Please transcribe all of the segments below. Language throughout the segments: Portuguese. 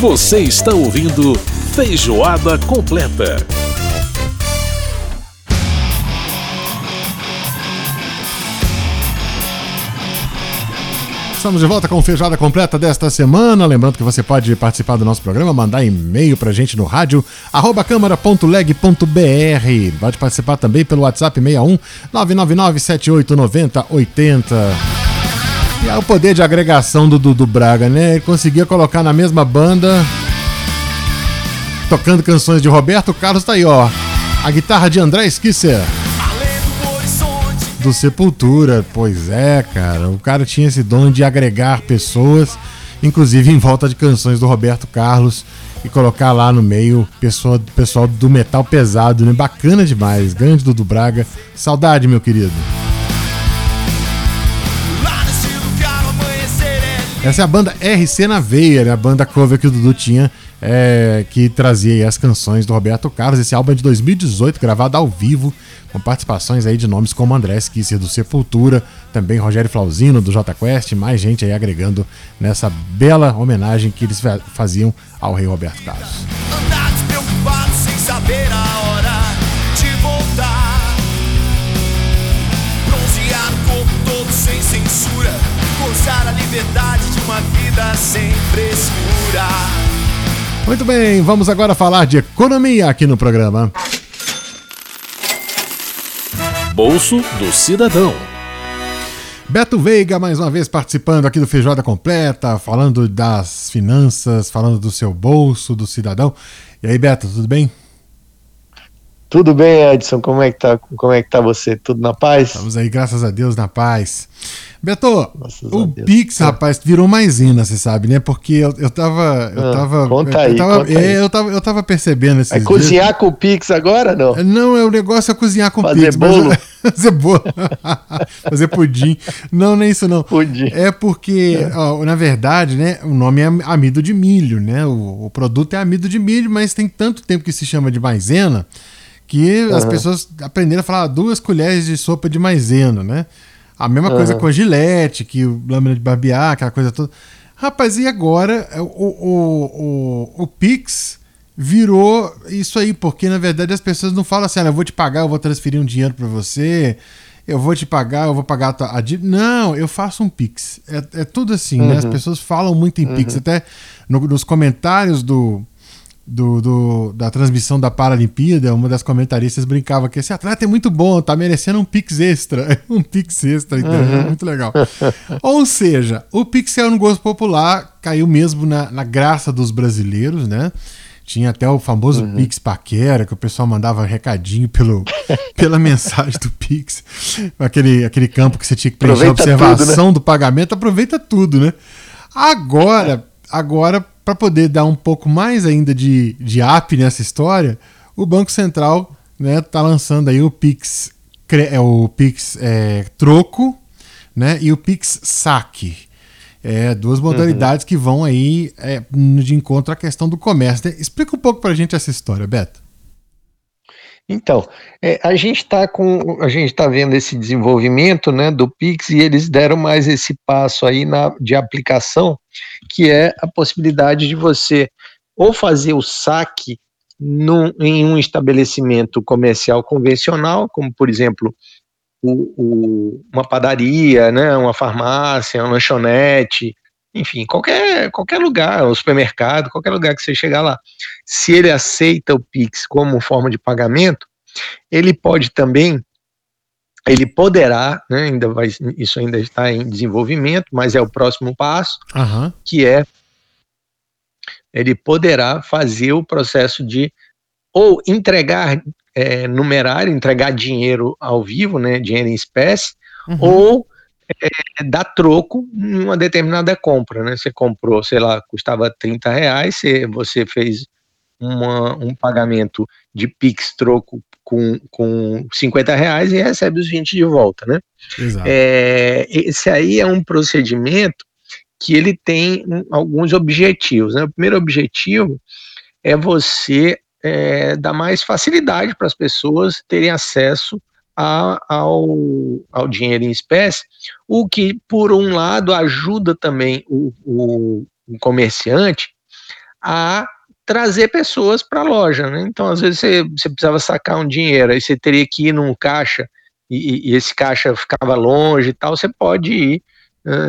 Você está ouvindo Feijoada Completa. Estamos de volta com Feijoada Completa desta semana. Lembrando que você pode participar do nosso programa, mandar e-mail pra gente no rádio arroba câmara.leg.br. Pode participar também pelo WhatsApp 61 999 7890 80. E é o poder de agregação do Dudu Braga, né? Ele conseguia colocar na mesma banda, tocando canções de Roberto Carlos, tá aí, ó. A guitarra de André Skisser. Do Sepultura, pois é, cara. O cara tinha esse dom de agregar pessoas, inclusive em volta de canções do Roberto Carlos, e colocar lá no meio pessoal, pessoal do metal pesado, né? Bacana demais. Grande Dudu Braga. Saudade, meu querido. Essa é a banda RC na Veia, né? a banda cover que o Dudu tinha, é, que trazia as canções do Roberto Carlos. Esse álbum é de 2018, gravado ao vivo, com participações aí de nomes como André Skisser do Sepultura, também Rogério Flauzino do J Quest, mais gente aí agregando nessa bela homenagem que eles faziam ao rei Roberto Carlos. Andar despreocupado sem saber a hora de voltar. Todo sem censura, a liberdade uma vida sem frescura. Muito bem, vamos agora falar de economia aqui no programa. Bolso do Cidadão. Beto Veiga, mais uma vez participando aqui do Feijoada Completa, falando das finanças, falando do seu bolso, do cidadão. E aí, Beto, tudo bem? Tudo bem, Edson? Como é que tá, como é que tá você? Tudo na paz? Estamos aí, graças a Deus, na paz. Beto, o Pix, rapaz, virou maisena, você sabe, né? Porque eu, eu tava. Eu ah, tava conta aí, eu tava, conta é, aí. Eu tava, eu tava percebendo esses É cozinhar com o Pix agora, não? Não, é o negócio é cozinhar com Fazer Pix. Bolo? fazer bolo? fazer pudim. Não, nem isso não. Pudim. É porque, é. Ó, na verdade, né, o nome é amido de milho, né? O, o, produto é amido de milho, mas tem tanto tempo que se chama de maisena que uhum. as pessoas aprenderam a falar duas colheres de sopa de maisena, né? A mesma uhum. coisa com a gilete, que o lâmina de barbear, aquela coisa toda. Rapaz, e agora o, o, o, o Pix virou isso aí, porque na verdade as pessoas não falam assim, ah, eu vou te pagar, eu vou transferir um dinheiro para você, eu vou te pagar, eu vou pagar a tua. A, não, eu faço um Pix. É, é tudo assim, uhum. né? As uhum. pessoas falam muito em uhum. Pix. Até no, nos comentários do, do, do, da transmissão da Paralimpíada, uma das comentaristas brincava que esse atleta é muito bom, tá merecendo um Pix extra. um Pix extra, então, uhum. muito legal. Ou seja, o Pix é um gosto popular, caiu mesmo na, na graça dos brasileiros, né? Tinha até o famoso uhum. Pix Paquera, que o pessoal mandava recadinho pelo, pela mensagem do Pix. Aquele, aquele campo que você tinha que preencher a observação tudo, né? do pagamento, aproveita tudo, né? Agora, agora para poder dar um pouco mais ainda de, de app nessa história, o Banco Central né, tá lançando aí o Pix, é, o Pix é, Troco né, e o Pix Saque. É, duas modalidades uhum. que vão aí é, de encontro à questão do comércio. Explica um pouco para a gente essa história, Beto. Então, é, a gente está com, a gente está vendo esse desenvolvimento, né, do Pix e eles deram mais esse passo aí na, de aplicação, que é a possibilidade de você ou fazer o saque num, em um estabelecimento comercial convencional, como por exemplo o, o, uma padaria, né, uma farmácia, uma lanchonete, enfim, qualquer, qualquer lugar, o supermercado, qualquer lugar que você chegar lá, se ele aceita o Pix como forma de pagamento, ele pode também, ele poderá, né, ainda vai, isso ainda está em desenvolvimento, mas é o próximo passo, uhum. que é ele poderá fazer o processo de ou entregar é, numerário, entregar dinheiro ao vivo, né, dinheiro em espécie, uhum. ou é, dar troco em uma determinada compra, né? Você comprou, sei lá, custava 30 reais, você, você fez uma, um pagamento de Pix troco com, com 50 reais e recebe os 20 de volta, né? Exato. É, esse aí é um procedimento que ele tem alguns objetivos, né? O primeiro objetivo é você é, dar mais facilidade para as pessoas terem acesso a, ao, ao dinheiro em espécie, o que, por um lado, ajuda também o, o, o comerciante a trazer pessoas para a loja. Né? Então, às vezes, você, você, precisava sacar um dinheiro, aí você teria que ir num caixa e, e esse caixa ficava longe e tal. Você pode ir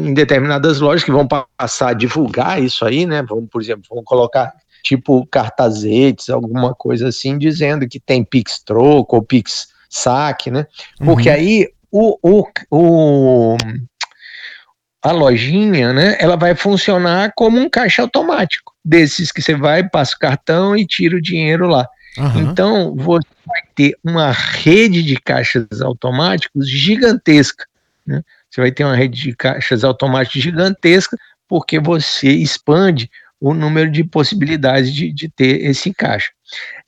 em determinadas lojas que vão passar a divulgar isso aí, né? Vamos, por exemplo, vão colocar tipo cartazetes, alguma coisa assim, dizendo que tem Pix troco ou Pix saque, né? Porque uhum. aí o, o, o, a lojinha, né, ela vai funcionar como um caixa automático, desses que você vai, passa o cartão e tira o dinheiro lá. Uhum. Então, você vai ter uma rede de caixas automáticos gigantesca. Né? Você vai ter uma rede de caixas automáticos gigantesca, porque você expande o número de possibilidades de, de ter esse caixa.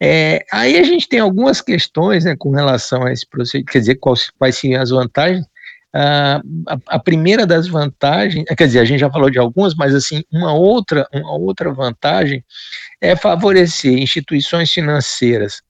É, aí a gente tem algumas questões né, com relação a esse procedimento, quer dizer, quais, quais seriam as vantagens. Ah, a, a, primeira das vantagens, quer dizer, a gente já falou de algumas, mas assim, uma outra, uma outra vantagem é favorecer instituições financeiras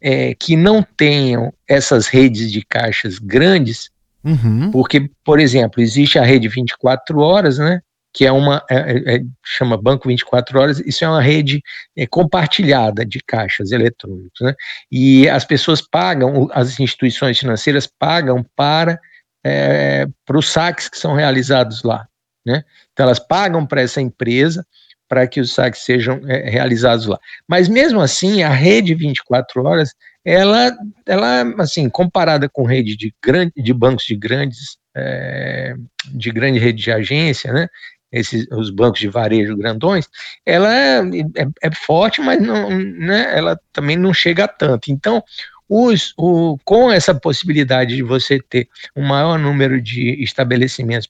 é, que não tenham essas redes de caixas grandes, uhum. porque, por exemplo, existe a rede 24 horas, né? Que é uma, é, é, é chama Banco 24 Horas, isso é uma rede é, compartilhada de caixas eletrônicos, né? E as pessoas pagam, as instituições financeiras pagam para, é, para os saques que são realizados lá, né? Então elas pagam para essa empresa para que os saques sejam é, realizados lá. Mas mesmo assim, a rede 24 horas, ela, ela assim, comparada com rede de, grande, de bancos de grandes, é, de grande rede de agência, né, esses, os bancos de varejo grandões, ela é, é, é forte, mas não, né, ela também não chega a tanto. Então, os, o, com essa possibilidade de você ter um maior número de estabelecimentos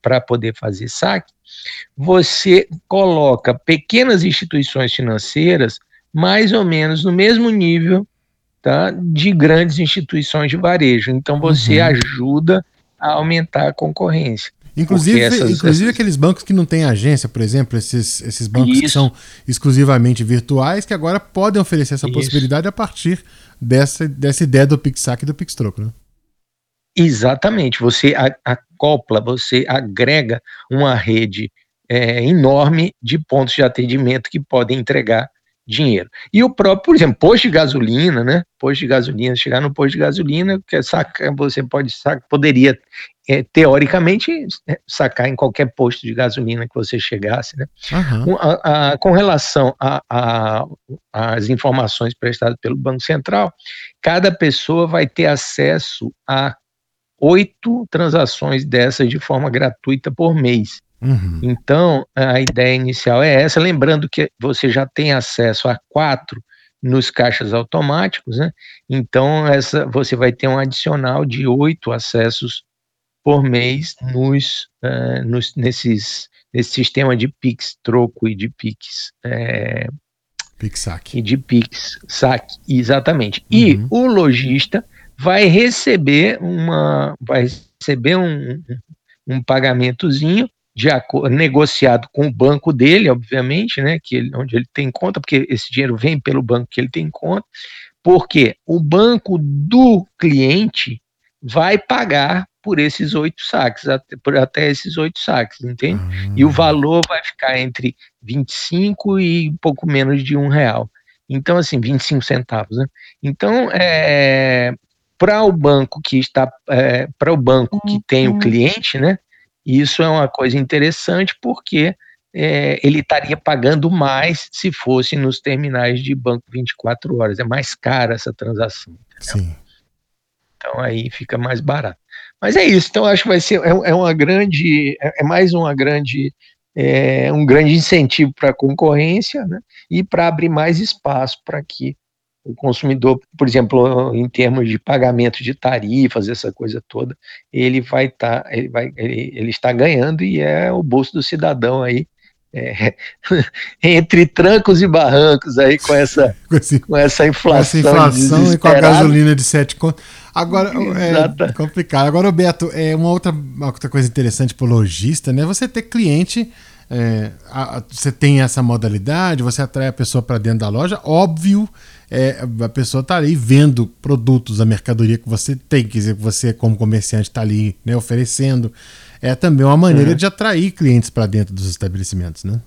para poder fazer saque, você coloca pequenas instituições financeiras mais ou menos no mesmo nível tá, de grandes instituições de varejo. Então você uhum. ajuda a aumentar a concorrência. Inclusive, essas, inclusive essas... aqueles bancos que não têm agência, por exemplo, esses, esses bancos Isso. que são exclusivamente virtuais, que agora podem oferecer essa Isso. possibilidade a partir dessa, dessa ideia do PixSac e do PixTroco, né? Exatamente, você acopla, você agrega uma rede é, enorme de pontos de atendimento que podem entregar dinheiro. E o próprio, por exemplo, posto de gasolina, né? Posto de gasolina, chegar no posto de gasolina, que saca, você pode sacar, poderia é, teoricamente é, sacar em qualquer posto de gasolina que você chegasse, né? Uhum. A, a, com relação às informações prestadas pelo Banco Central, cada pessoa vai ter acesso a oito transações dessas de forma gratuita por mês. Uhum. Então, a ideia inicial é essa, lembrando que você já tem acesso a quatro nos caixas automáticos, né? Então, essa, você vai ter um adicional de oito acessos por mês nos, uh, nos, nesses, nesse sistema de Pix troco e de Pix. É, Pix saque. E de Pix saque, exatamente. Uhum. E o lojista vai receber uma. vai receber um, um pagamentozinho de negociado com o banco dele, obviamente, né, que ele, onde ele tem conta, porque esse dinheiro vem pelo banco que ele tem conta, porque o banco do cliente vai pagar por esses oito saques, até, por até esses oito saques, entende? Uhum. E o valor vai ficar entre 25 e um pouco menos de um real. Então, assim, 25 centavos, né? Então, é, para o banco que está, é, para o banco que tem o uhum. cliente, né? Isso é uma coisa interessante porque é, ele estaria pagando mais se fosse nos terminais de banco 24 horas. É mais cara essa transação. Sim. Então aí fica mais barato. Mas é isso. Então acho que vai ser é, é uma grande é, é mais uma grande é, um grande incentivo para a concorrência, né? E para abrir mais espaço para que o consumidor, por exemplo, em termos de pagamento de tarifas, essa coisa toda, ele vai estar, tá, ele vai, ele, ele, está ganhando e é o bolso do cidadão aí, é, entre trancos e barrancos aí com essa, com, esse, com essa inflação, com essa inflação e com a gasolina de 7 contos. Agora, é complicado. Agora, Beto, é uma outra, uma outra coisa interessante para o lojista, né? Você ter cliente é, a, você tem essa modalidade, você atrai a pessoa para dentro da loja, óbvio, é, a pessoa está ali vendo produtos, a mercadoria que você tem, quer dizer, que você, como comerciante, está ali né, oferecendo. É também uma maneira uhum. de atrair clientes para dentro dos estabelecimentos, né?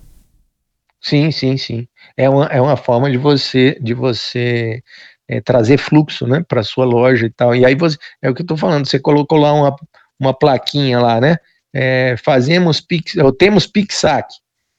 Sim, sim, sim. É uma, é uma forma de você de você é, trazer fluxo, né, para sua loja e tal. E aí você é o que eu estou falando. Você colocou lá uma, uma plaquinha lá, né? É, fazemos pix, ou temos Pixac,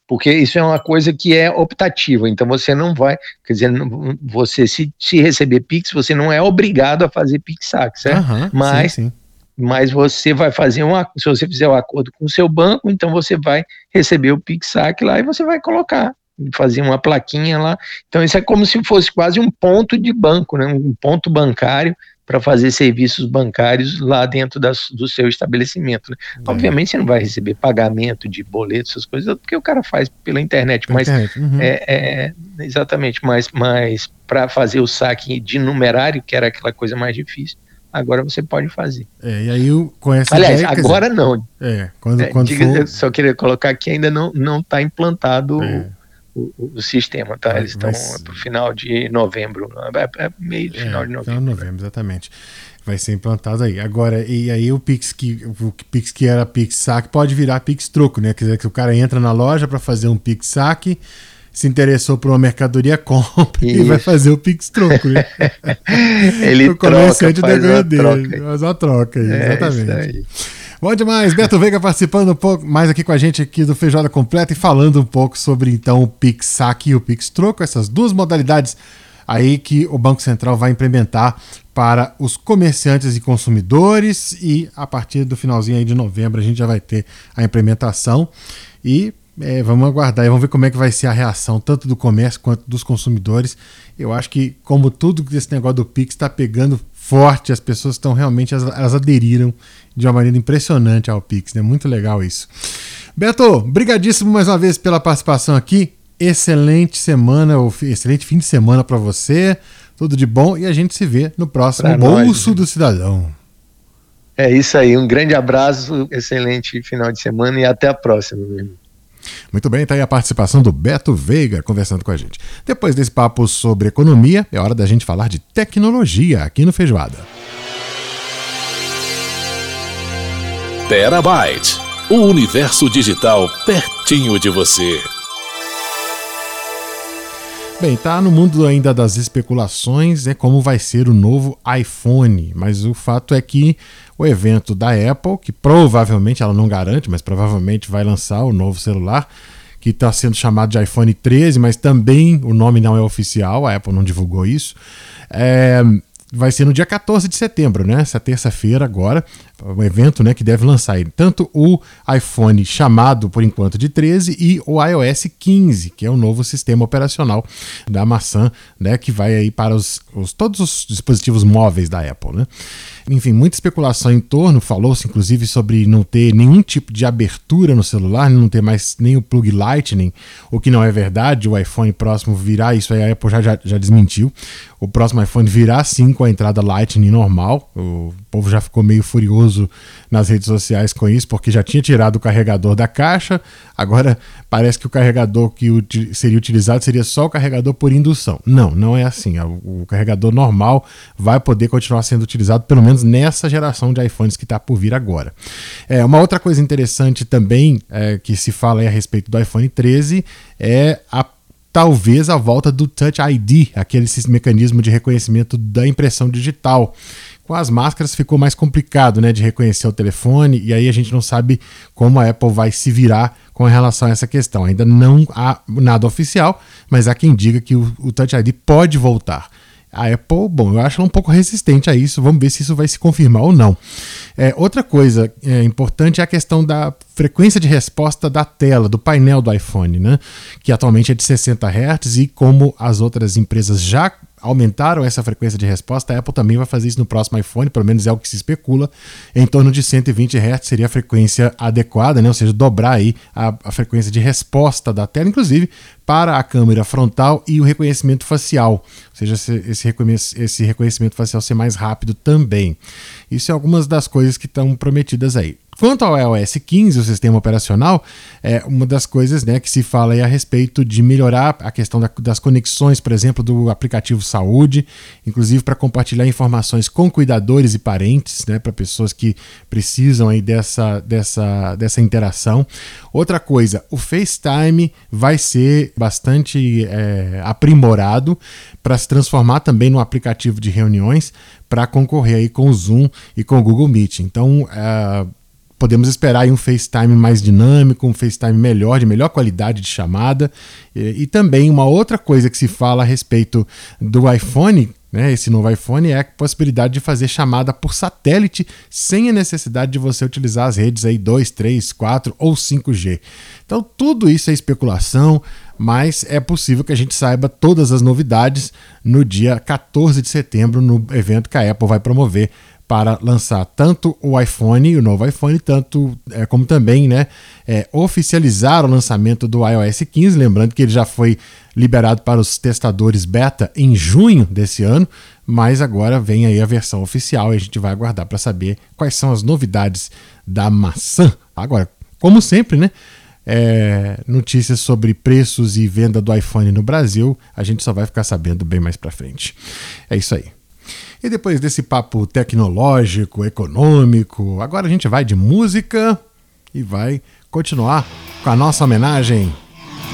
porque isso é uma coisa que é optativa. Então você não vai, quer dizer, você se, se receber Pix, você não é obrigado a fazer Pixac, certo? Uhum, Mas sim, sim mas você vai fazer um se você fizer um acordo com o seu banco, então você vai receber o Pixac lá e você vai colocar, fazer uma plaquinha lá. Então isso é como se fosse quase um ponto de banco, né? um ponto bancário para fazer serviços bancários lá dentro das, do seu estabelecimento. Né? É. Obviamente você não vai receber pagamento de boleto, essas coisas, porque o cara faz pela internet, mas internet, uhum. é, é, exatamente, mas, mas para fazer o saque de numerário, que era aquela coisa mais difícil, agora você pode fazer. É, e aí com essa Aliás, ideia, agora dizer, não. É, quando, é, quando diga, for... Só queria colocar que ainda não não está implantado é. O, o, sistema, tá? Eles estão para o final de novembro, é, é meio de final de novembro. Final de novembro, exatamente. Vai ser implantado aí. Agora, e aí o Pix que o Pix que era Pix saque pode virar Pix troco, né? Quer dizer que o cara entra na loja para fazer um Pix saque se interessou por uma mercadoria, compra Isso. e vai fazer o Pix troco. Né? Ele o comerciante troca, faz dele, troca. faz uma troca aí, é, exatamente. Bom demais, Beto Veiga participando um pouco mais aqui com a gente aqui do Feijoada Completa e falando um pouco sobre então o Pix Saque e o Pix Troco, essas duas modalidades aí que o Banco Central vai implementar para os comerciantes e consumidores e a partir do finalzinho aí de novembro a gente já vai ter a implementação e é, vamos aguardar e vamos ver como é que vai ser a reação, tanto do comércio quanto dos consumidores. Eu acho que, como tudo desse negócio do Pix está pegando forte, as pessoas estão realmente, elas, elas, aderiram de uma maneira impressionante ao Pix, né? Muito legal isso. Beto, brigadíssimo mais uma vez pela participação aqui. Excelente semana, excelente fim de semana para você. Tudo de bom e a gente se vê no próximo pra Bolso nós, do Cidadão. É isso aí, um grande abraço, excelente final de semana e até a próxima. Meu muito bem, tá aí a participação do Beto Veiga conversando com a gente. Depois desse papo sobre economia, é hora da gente falar de tecnologia aqui no Feijoada. Terabyte o universo digital pertinho de você. Bem, tá no mundo ainda das especulações, é como vai ser o novo iPhone, mas o fato é que o evento da Apple, que provavelmente ela não garante, mas provavelmente vai lançar o novo celular, que está sendo chamado de iPhone 13, mas também o nome não é oficial, a Apple não divulgou isso. É, vai ser no dia 14 de setembro, né? Essa terça-feira agora, um evento né, que deve lançar tanto o iPhone chamado por enquanto de 13 e o iOS 15, que é o novo sistema operacional da maçã, né, que vai aí para os, os todos os dispositivos móveis da Apple, né? Enfim, muita especulação em torno. Falou-se inclusive sobre não ter nenhum tipo de abertura no celular, não ter mais nem o plug Lightning, o que não é verdade. O iPhone próximo virá, isso aí a Apple já, já, já desmentiu. O próximo iPhone virá sim com a entrada Lightning normal. O povo já ficou meio furioso nas redes sociais com isso, porque já tinha tirado o carregador da caixa. Agora parece que o carregador que seria utilizado seria só o carregador por indução. Não, não é assim. O carregador normal vai poder continuar sendo utilizado, pelo menos nessa geração de iPhones que está por vir agora. É, uma outra coisa interessante também é, que se fala a respeito do iPhone 13 é a talvez a volta do Touch ID, aquele mecanismo de reconhecimento da impressão digital. Com as máscaras ficou mais complicado né, de reconhecer o telefone, e aí a gente não sabe como a Apple vai se virar com relação a essa questão. Ainda não há nada oficial, mas há quem diga que o, o Touch ID pode voltar. A Apple, bom, eu acho ela um pouco resistente a isso, vamos ver se isso vai se confirmar ou não. É, outra coisa é, importante é a questão da frequência de resposta da tela, do painel do iPhone, né? que atualmente é de 60 Hz e como as outras empresas já aumentaram essa frequência de resposta, a Apple também vai fazer isso no próximo iPhone, pelo menos é o que se especula, em torno de 120 Hz seria a frequência adequada, né? ou seja, dobrar aí a, a frequência de resposta da tela, inclusive para a câmera frontal e o reconhecimento facial, ou seja, esse, esse reconhecimento facial ser mais rápido também. Isso é algumas das coisas que estão prometidas aí. Quanto ao iOS 15, o sistema operacional, é uma das coisas né, que se fala a respeito de melhorar a questão da, das conexões, por exemplo, do aplicativo Saúde, inclusive para compartilhar informações com cuidadores e parentes, né, para pessoas que precisam aí dessa, dessa, dessa interação. Outra coisa, o FaceTime vai ser bastante é, aprimorado para se transformar também no aplicativo de reuniões para concorrer aí com o Zoom e com o Google Meet. Então, uh, podemos esperar um FaceTime mais dinâmico, um FaceTime melhor, de melhor qualidade de chamada. E, e, também uma outra coisa que se fala a respeito do iPhone, né, esse novo iPhone, é a possibilidade de fazer chamada por satélite sem a necessidade de você utilizar as redes aí 2, 3, 4 ou 5G. Então tudo isso é especulação, mas é possível que a gente saiba todas as novidades no dia 14 de setembro no evento que a Apple vai promover para lançar tanto o iPhone, o novo iPhone, tanto é, como também né, é, oficializar o lançamento do iOS 15. Lembrando que ele já foi liberado para os testadores beta em junho desse ano, mas agora vem aí a versão oficial e a gente vai aguardar para saber quais são as novidades da maçã. Agora, como sempre, né? É, notícias sobre preços e venda do iPhone no Brasil, a gente só vai ficar sabendo bem mais para frente. É isso aí. E depois desse papo tecnológico, econômico, agora a gente vai de música e vai continuar com a nossa homenagem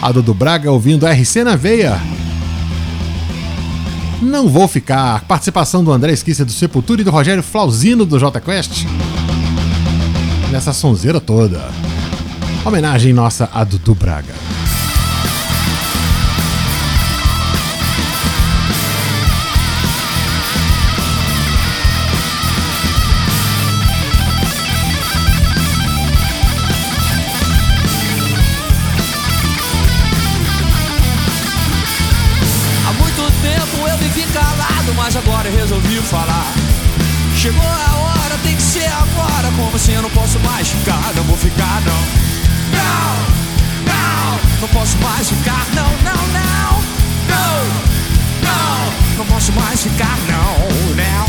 a Dudu Braga ouvindo RC na veia. Não vou ficar. Participação do André Esquissa do Sepultura e do Rogério Flauzino do J Quest. Nessa sonzeira toda. Homenagem nossa a Dudu Braga. Mas agora eu resolvi falar. Chegou a hora, tem que ser agora. Como assim eu não posso mais ficar? Não vou ficar, não. Não, não, não posso mais ficar, não, não, não. Não, não, não posso mais ficar, não, não.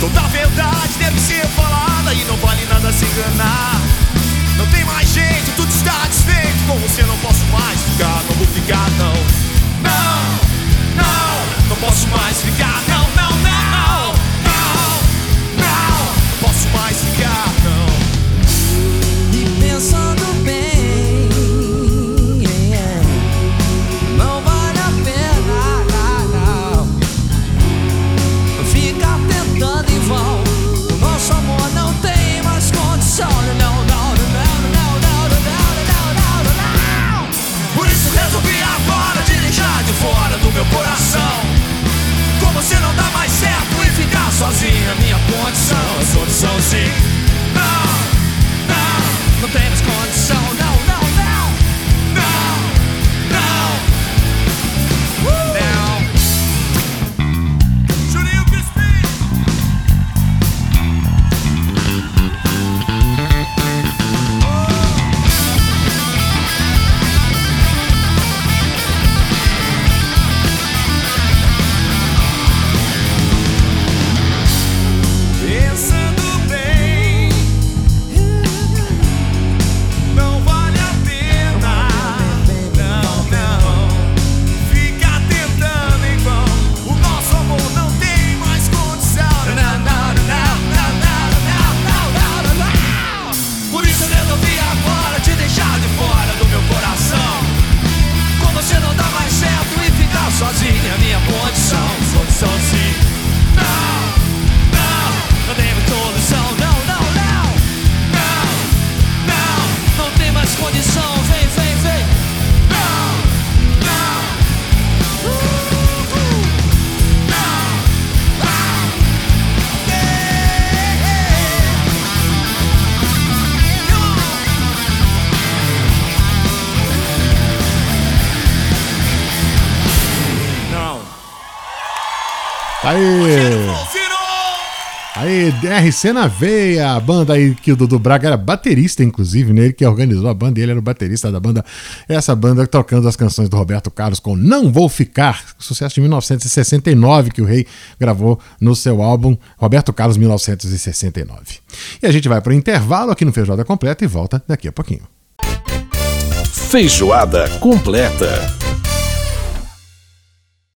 Toda verdade deve ser falada e não vale nada se enganar. Não tem mais jeito, tudo está desfeito. Com você não posso mais ficar, não vou ficar, não. Não, não, não posso mais Aí! Aí, RC na veia, a banda aí que o Dudu Braga era baterista, inclusive, né? Ele que organizou a banda, ele era o baterista da banda. Essa banda tocando as canções do Roberto Carlos com Não Vou Ficar, sucesso de 1969 que o Rei gravou no seu álbum Roberto Carlos 1969. E a gente vai para o intervalo aqui no Feijoada Completa e volta daqui a pouquinho. Feijoada completa.